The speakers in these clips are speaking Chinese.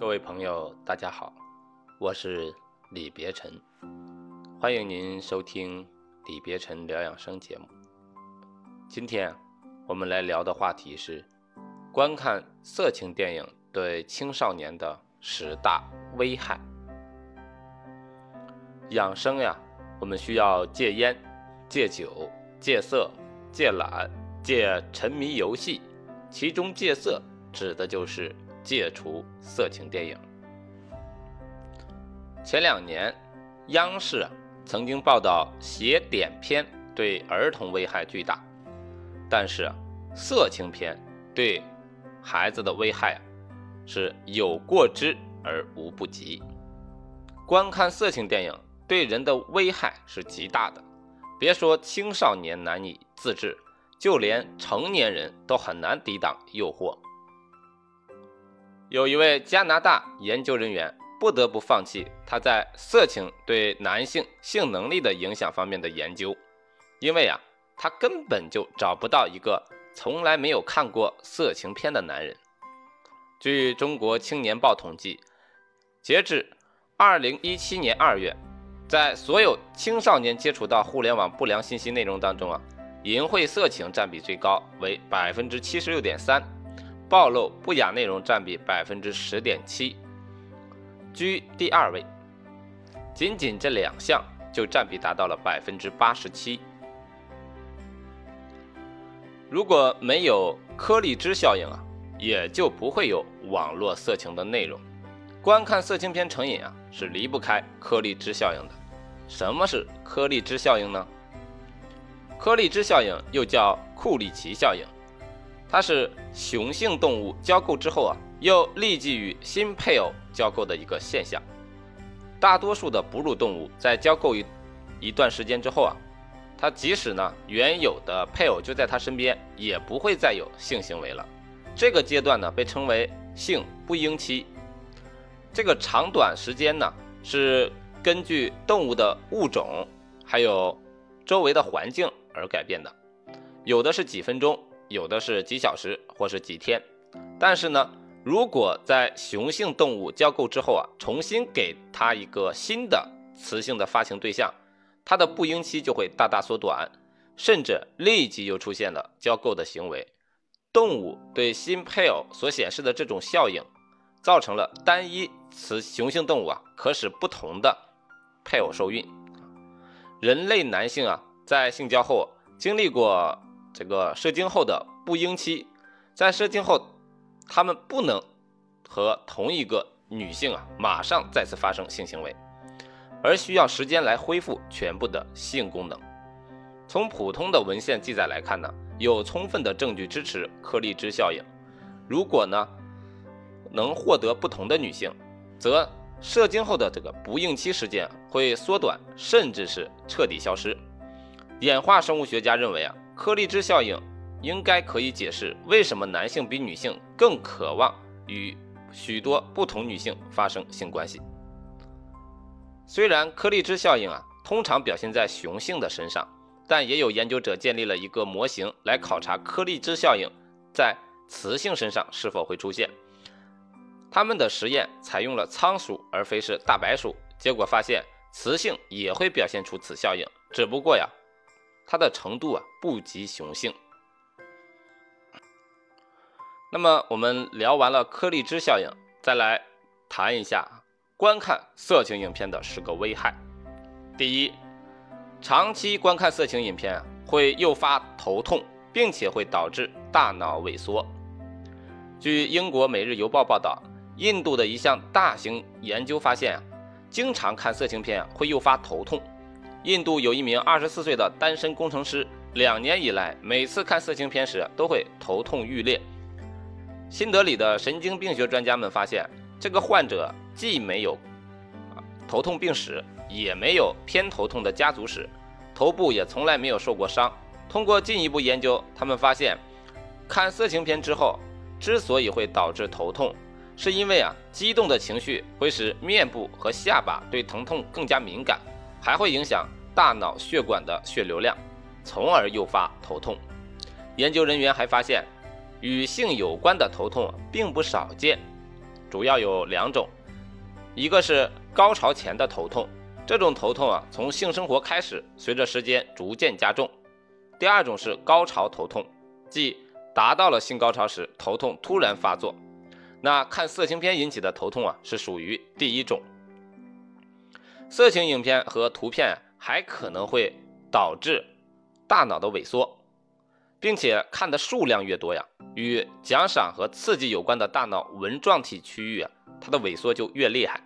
各位朋友，大家好，我是李别臣，欢迎您收听李别臣疗养生节目。今天我们来聊的话题是观看色情电影对青少年的十大危害。养生呀，我们需要戒烟、戒酒、戒色、戒懒、戒沉迷游戏，其中戒色指的就是戒除色情电影。前两年，央视曾经报道邪典片对儿童危害巨大，但是色情片对孩子的危害是有过之而无不及。观看色情电影对人的危害是极大的，别说青少年难以自制，就连成年人都很难抵挡诱惑。有一位加拿大研究人员不得不放弃他在色情对男性性能力的影响方面的研究，因为啊，他根本就找不到一个从来没有看过色情片的男人。据中国青年报统计，截至二零一七年二月，在所有青少年接触到互联网不良信息内容当中啊，淫秽色情占比最高，为百分之七十六点三。暴露不雅内容占比百分之十点七，居第二位。仅仅这两项就占比达到了百分之八十七。如果没有颗粒汁效应啊，也就不会有网络色情的内容。观看色情片成瘾啊，是离不开颗粒汁效应的。什么是颗粒汁效应呢？颗粒汁效应又叫库里奇效应。它是雄性动物交媾之后啊，又立即与新配偶交媾的一个现象。大多数的哺乳动物在交媾一一段时间之后啊，它即使呢原有的配偶就在它身边，也不会再有性行为了。这个阶段呢被称为性不应期。这个长短时间呢是根据动物的物种还有周围的环境而改变的，有的是几分钟。有的是几小时或是几天，但是呢，如果在雄性动物交媾之后啊，重新给它一个新的雌性的发情对象，它的不婴期就会大大缩短，甚至立即又出现了交媾的行为。动物对新配偶所显示的这种效应，造成了单一雌雄性动物啊可使不同的配偶受孕。人类男性啊在性交后经历过。这个射精后的不应期，在射精后，他们不能和同一个女性啊马上再次发生性行为，而需要时间来恢复全部的性功能。从普通的文献记载来看呢，有充分的证据支持颗粒汁效应。如果呢能获得不同的女性，则射精后的这个不应期时间会缩短，甚至是彻底消失。演化生物学家认为啊。颗粒枝效应应该可以解释为什么男性比女性更渴望与许多不同女性发生性关系。虽然颗粒枝效应啊通常表现在雄性的身上，但也有研究者建立了一个模型来考察颗粒枝效应在雌性身上是否会出现。他们的实验采用了仓鼠而非是大白鼠，结果发现雌性也会表现出此效应，只不过呀。它的程度啊不及雄性。那么我们聊完了颗粒汁效应，再来谈一下观看色情影片的十个危害。第一，长期观看色情影片会诱发头痛，并且会导致大脑萎缩。据英国《每日邮报》报道，印度的一项大型研究发现啊，经常看色情片会诱发头痛。印度有一名二十四岁的单身工程师，两年以来，每次看色情片时都会头痛欲裂。新德里的神经病学专家们发现，这个患者既没有头痛病史，也没有偏头痛的家族史，头部也从来没有受过伤。通过进一步研究，他们发现，看色情片之后，之所以会导致头痛，是因为啊激动的情绪会使面部和下巴对疼痛更加敏感。还会影响大脑血管的血流量，从而诱发头痛。研究人员还发现，与性有关的头痛并不少见，主要有两种，一个是高潮前的头痛，这种头痛啊从性生活开始，随着时间逐渐加重；第二种是高潮头痛，即达到了性高潮时头痛突然发作。那看色情片引起的头痛啊是属于第一种。色情影片和图片还可能会导致大脑的萎缩。并且看的数量越多呀，与奖赏和刺激有关的大脑纹状体区域啊，它的萎缩就越厉害。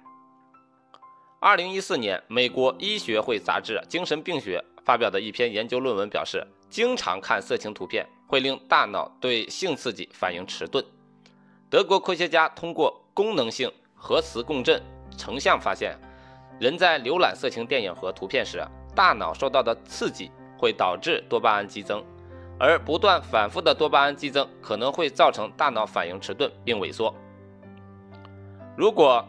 二零一四年，美国医学会杂志《精神病学》发表的一篇研究论文表示，经常看色情图片会令大脑对性刺激反应迟钝。德国科学家通过功能性核磁共振成像发现，人在浏览色情电影和图片时，大脑受到的刺激会导致多巴胺激增。而不断反复的多巴胺激增可能会造成大脑反应迟钝并萎缩。如果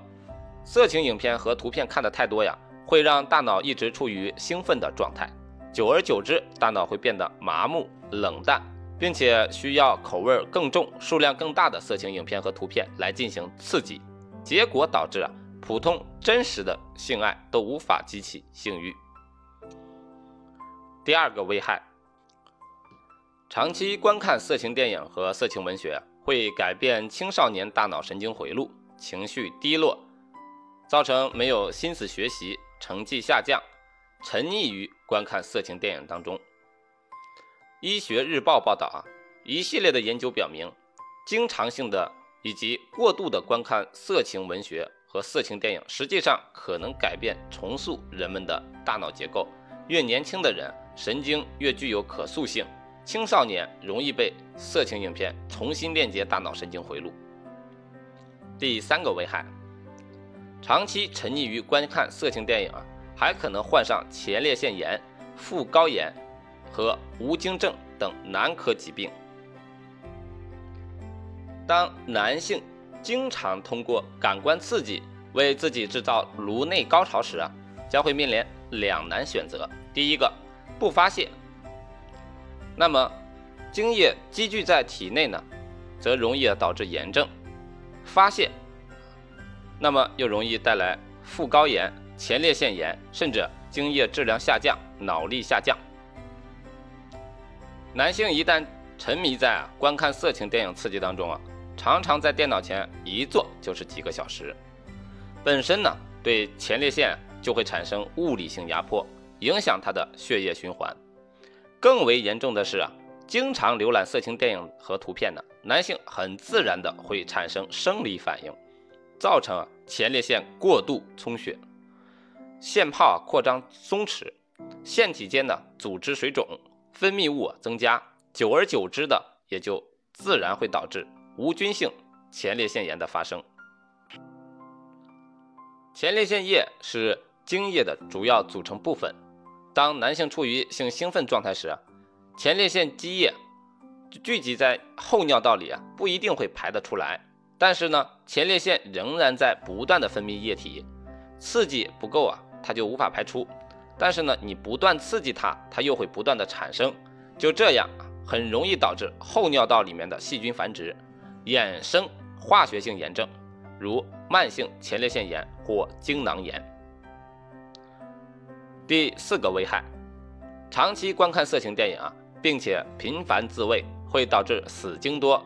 色情影片和图片看的太多呀，会让大脑一直处于兴奋的状态，久而久之，大脑会变得麻木、冷淡，并且需要口味更重、数量更大的色情影片和图片来进行刺激，结果导致啊，普通真实的性爱都无法激起性欲。第二个危害。长期观看色情电影和色情文学会改变青少年大脑神经回路，情绪低落，造成没有心思学习，成绩下降，沉溺于观看色情电影当中。医学日报报道啊，一系列的研究表明，经常性的以及过度的观看色情文学和色情电影，实际上可能改变重塑人们的大脑结构。越年轻的人，神经越具有可塑性。青少年容易被色情影片重新链接大脑神经回路。第三个危害，长期沉溺于观看色情电影，还可能患上前列腺炎、副高炎和无精症等男科疾病。当男性经常通过感官刺激为自己制造颅内高潮时啊，将会面临两难选择：第一个，不发泄。那么，精液积聚在体内呢，则容易导致炎症发泄，那么又容易带来副高炎、前列腺炎，甚至精液质量下降、脑力下降。男性一旦沉迷在观看色情电影刺激当中啊，常常在电脑前一坐就是几个小时，本身呢对前列腺就会产生物理性压迫，影响它的血液循环。更为严重的是啊，经常浏览色情电影和图片的男性，很自然的会产生生理反应，造成前列腺过度充血，腺泡扩张松弛，腺体间的组织水肿，分泌物增加，久而久之的也就自然会导致无菌性前列腺炎的发生。前列腺液是精液的主要组成部分。当男性处于性兴奋状态时，前列腺积液聚集在后尿道里啊，不一定会排得出来。但是呢，前列腺仍然在不断的分泌液体，刺激不够啊，它就无法排出。但是呢，你不断刺激它，它又会不断的产生，就这样很容易导致后尿道里面的细菌繁殖，衍生化学性炎症，如慢性前列腺炎或精囊炎。第四个危害，长期观看色情电影啊，并且频繁自慰，会导致死精多，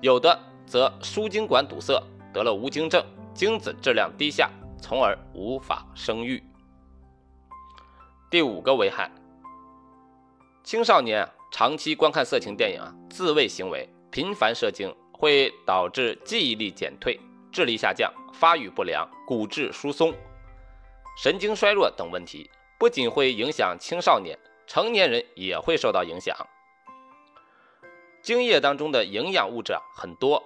有的则输精管堵塞，得了无精症，精子质量低下，从而无法生育。第五个危害，青少年长期观看色情电影啊，自慰行为，频繁射精，会导致记忆力减退、智力下降、发育不良、骨质疏松、神经衰弱等问题。不仅会影响青少年，成年人也会受到影响。精液当中的营养物质很多。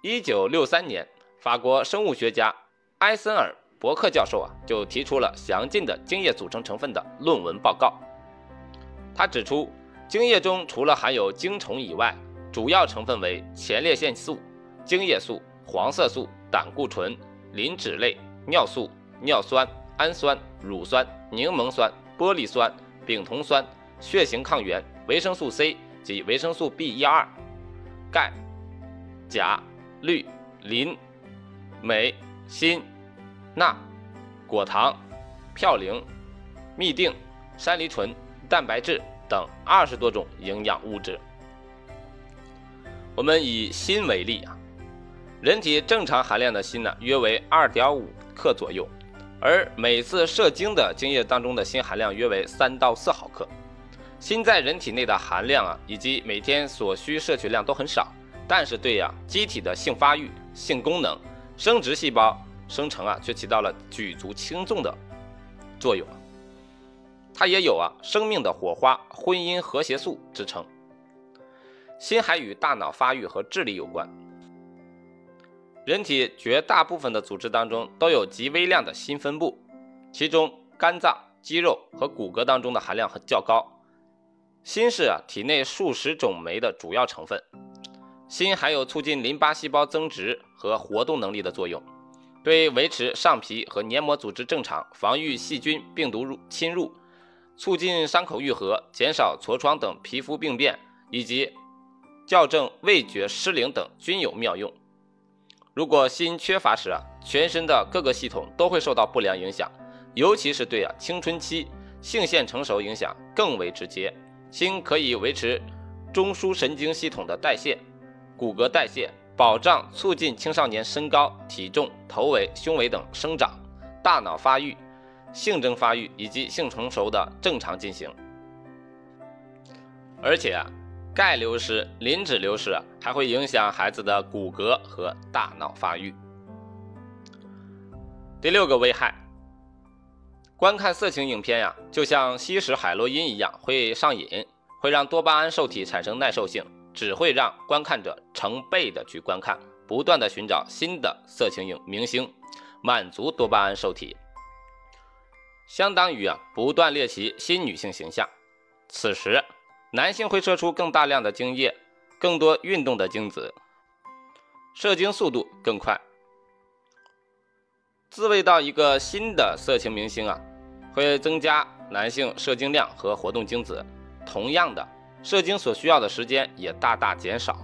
一九六三年，法国生物学家埃森尔伯克教授啊就提出了详尽的精液组成成分的论文报告。他指出，精液中除了含有精虫以外，主要成分为前列腺素、精液素、黄色素、胆固醇、磷脂类、尿素、尿酸、氨酸、乳酸。柠檬酸、玻璃酸、丙酮酸、血型抗原、维生素 C 及维生素 B 一二、钙、钾、氯、磷、镁、锌、钠、果糖、嘌呤、嘧啶、山梨醇、蛋白质等二十多种营养物质。我们以锌为例啊，人体正常含量的锌呢，约为二点五克左右，而每次射精的精液当中的锌含量约为三到四毫克。锌在人体内的含量啊，以及每天所需摄取量都很少，但是对呀机体的性发育、性功能、生殖细胞生成啊，却起到了举足轻重的作用。它也有啊生命的火花、婚姻和谐素之称。锌还与大脑发育和智力有关。人体绝大部分的组织当中都有极微量的锌分布，其中肝脏、肌肉和骨骼当中的含量较高。锌是啊体内数十种酶的主要成分。锌还有促进淋巴细胞增殖和活动能力的作用，对维持上皮和黏膜组织正常、防御细菌、病毒入侵入、促进伤口愈合、减少痤疮等皮肤病变以及。校正味觉失灵等均有妙用。如果锌缺乏时啊，全身的各个系统都会受到不良影响，尤其是对啊青春期性腺成熟影响更为直接。锌可以维持中枢神经系统的代谢、骨骼代谢，保障促进青少年身高、体重、头围、胸围等生长、大脑发育、性征发育以及性成熟的正常进行。而且啊。钙流失、磷脂流失还会影响孩子的骨骼和大脑发育。第六个危害，观看色情影片呀，就像吸食海洛因一样，会上瘾，会让多巴胺受体产生耐受性，只会让观看者成倍的去观看，不断的寻找新的色情影明星，满足多巴胺受体，相当于啊不断猎奇新女性形象。此时。男性会射出更大量的精液，更多运动的精子，射精速度更快。自慰到一个新的色情明星啊，会增加男性射精量和活动精子，同样的，射精所需要的时间也大大减少。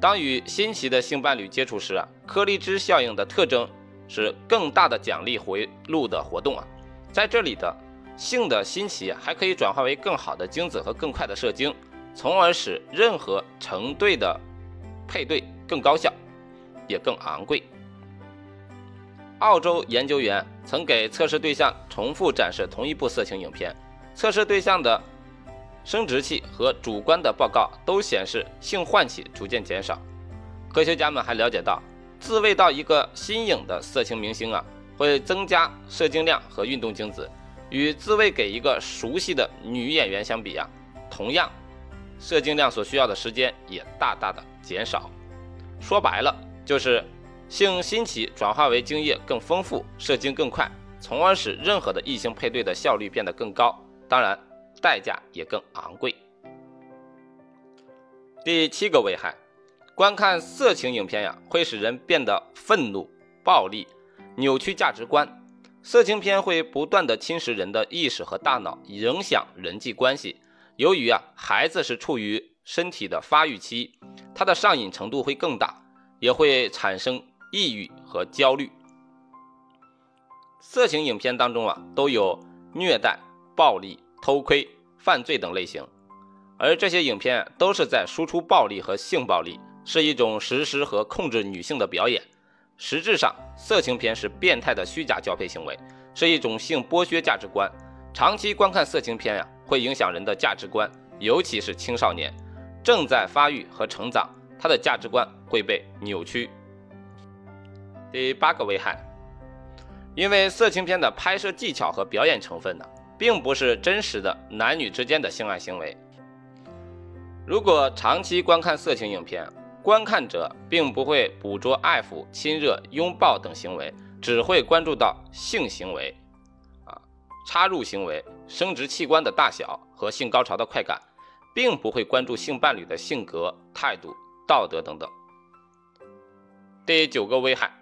当与新奇的性伴侣接触时啊，颗粒质效应的特征是更大的奖励回路的活动啊，在这里的。性的新奇还可以转化为更好的精子和更快的射精，从而使任何成对的配对更高效，也更昂贵。澳洲研究员曾给测试对象重复展示同一部色情影片，测试对象的生殖器和主观的报告都显示性唤起逐渐减少。科学家们还了解到，自慰到一个新颖的色情明星啊，会增加射精量和运动精子。与自慰给一个熟悉的女演员相比啊，同样，射精量所需要的时间也大大的减少。说白了，就是性新奇转化为精液更丰富，射精更快，从而使任何的异性配对的效率变得更高。当然，代价也更昂贵。第七个危害，观看色情影片呀，会使人变得愤怒、暴力，扭曲价值观。色情片会不断的侵蚀人的意识和大脑，影响人际关系。由于啊，孩子是处于身体的发育期，他的上瘾程度会更大，也会产生抑郁和焦虑。色情影片当中啊，都有虐待、暴力、偷窥、犯罪等类型，而这些影片都是在输出暴力和性暴力，是一种实施和控制女性的表演。实质上，色情片是变态的虚假交配行为，是一种性剥削价值观。长期观看色情片呀，会影响人的价值观，尤其是青少年正在发育和成长，他的价值观会被扭曲。第八个危害，因为色情片的拍摄技巧和表演成分呢，并不是真实的男女之间的性爱行为。如果长期观看色情影片，观看者并不会捕捉爱抚、亲热、拥抱等行为，只会关注到性行为、啊插入行为、生殖器官的大小和性高潮的快感，并不会关注性伴侣的性格、态度、道德等等。第九个危害，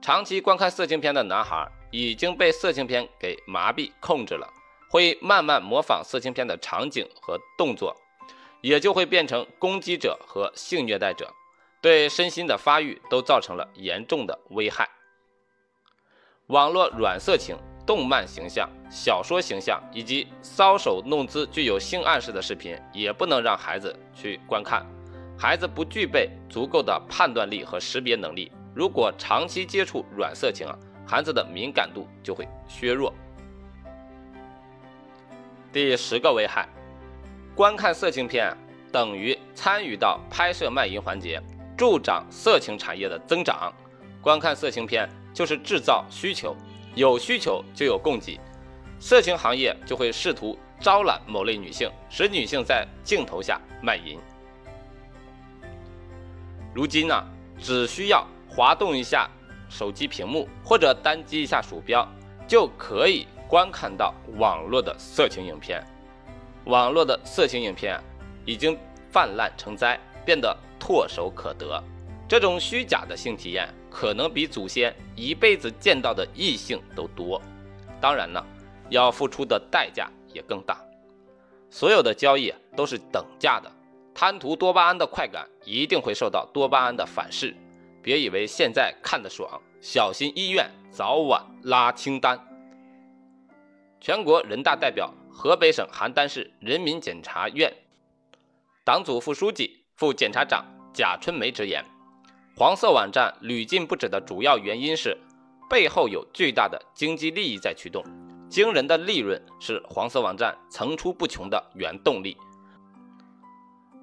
长期观看色情片的男孩已经被色情片给麻痹控制了，会慢慢模仿色情片的场景和动作。也就会变成攻击者和性虐待者，对身心的发育都造成了严重的危害。网络软色情、动漫形象、小说形象以及搔首弄姿、具有性暗示的视频，也不能让孩子去观看。孩子不具备足够的判断力和识别能力，如果长期接触软色情啊，孩子的敏感度就会削弱。第十个危害，观看色情片等于参与到拍摄卖淫环节，助长色情产业的增长。观看色情片就是制造需求，有需求就有供给，色情行业就会试图招揽某类女性，使女性在镜头下卖淫。如今呢，只需要滑动一下手机屏幕或者单击一下鼠标，就可以观看到网络的色情影片。网络的色情影片已经泛滥成灾，变得唾手可得。这种虚假的性体验，可能比祖先一辈子见到的异性都多。当然呢，要付出的代价也更大。所有的交易都是等价的。贪图多巴胺的快感，一定会受到多巴胺的反噬。别以为现在看得爽，小心医院早晚拉清单。全国人大代表、河北省邯郸市人民检察院党组副书记、副检察长贾春梅直言：黄色网站屡禁不止的主要原因是，背后有巨大的经济利益在驱动，惊人的利润是黄色网站层出不穷的原动力。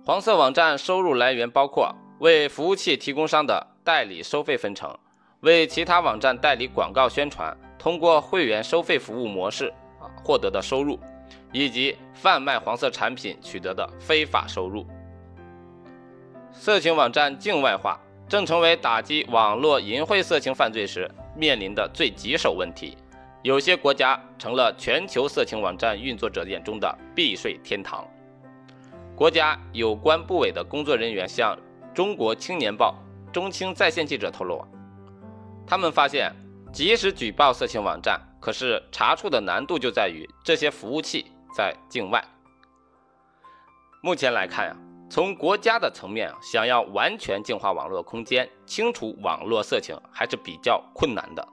黄色网站收入来源包括为服务器提供商的代理收费分成，为其他网站代理广告宣传，通过会员收费服务模式啊获得的收入，以及贩卖黄色产品取得的非法收入。色情网站境外化正成为打击网络淫秽色情犯罪时面临的最棘手问题，有些国家成了全球色情网站运作者眼中的避税天堂。国家有关部委的工作人员向《中国青年报》中青在线记者透露，他们发现，即使举报色情网站，可是查处的难度就在于这些服务器在境外。目前来看呀，从国家的层面啊，想要完全净化网络空间、清除网络色情还是比较困难的。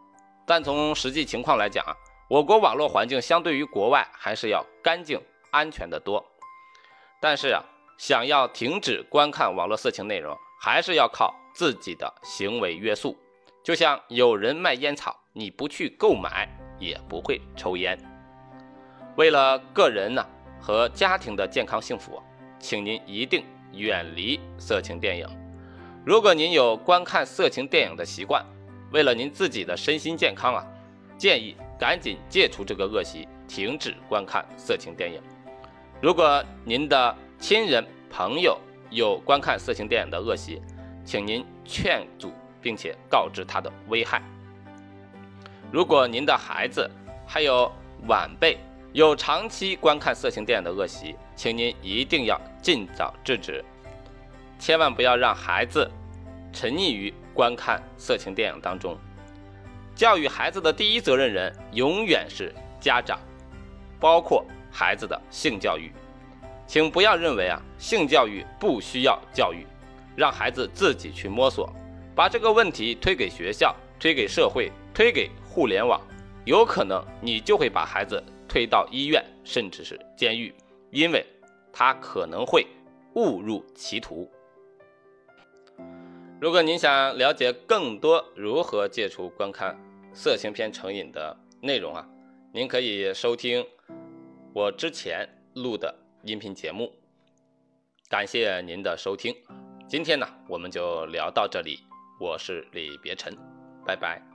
但从实际情况来讲啊，我国网络环境相对于国外还是要干净、安全的多。但是啊，想要停止观看网络色情内容，还是要靠自己的行为约束。就像有人卖烟草，你不去购买，也不会抽烟。为了个人呢和家庭的健康幸福，请您一定远离色情电影。如果您有观看色情电影的习惯，为了您自己的身心健康啊，建议赶紧戒除这个恶习，停止观看色情电影。如果您的亲人朋友有观看色情电影的恶习，请您劝阻并且告知他的危害。如果您的孩子还有晚辈有长期观看色情电影的恶习，请您一定要尽早制止，千万不要让孩子沉溺于观看色情电影当中。教育孩子的第一责任人永远是家长，包括。孩子的性教育，请不要认为啊性教育不需要教育，让孩子自己去摸索，把这个问题推给学校、推给社会、推给互联网，有可能你就会把孩子推到医院，甚至是监狱，因为他可能会误入歧途。如果您想了解更多如何戒除观看色情片成瘾的内容啊，您可以收听。我之前录的音频节目，感谢您的收听。今天呢，我们就聊到这里。我是李别臣，拜拜。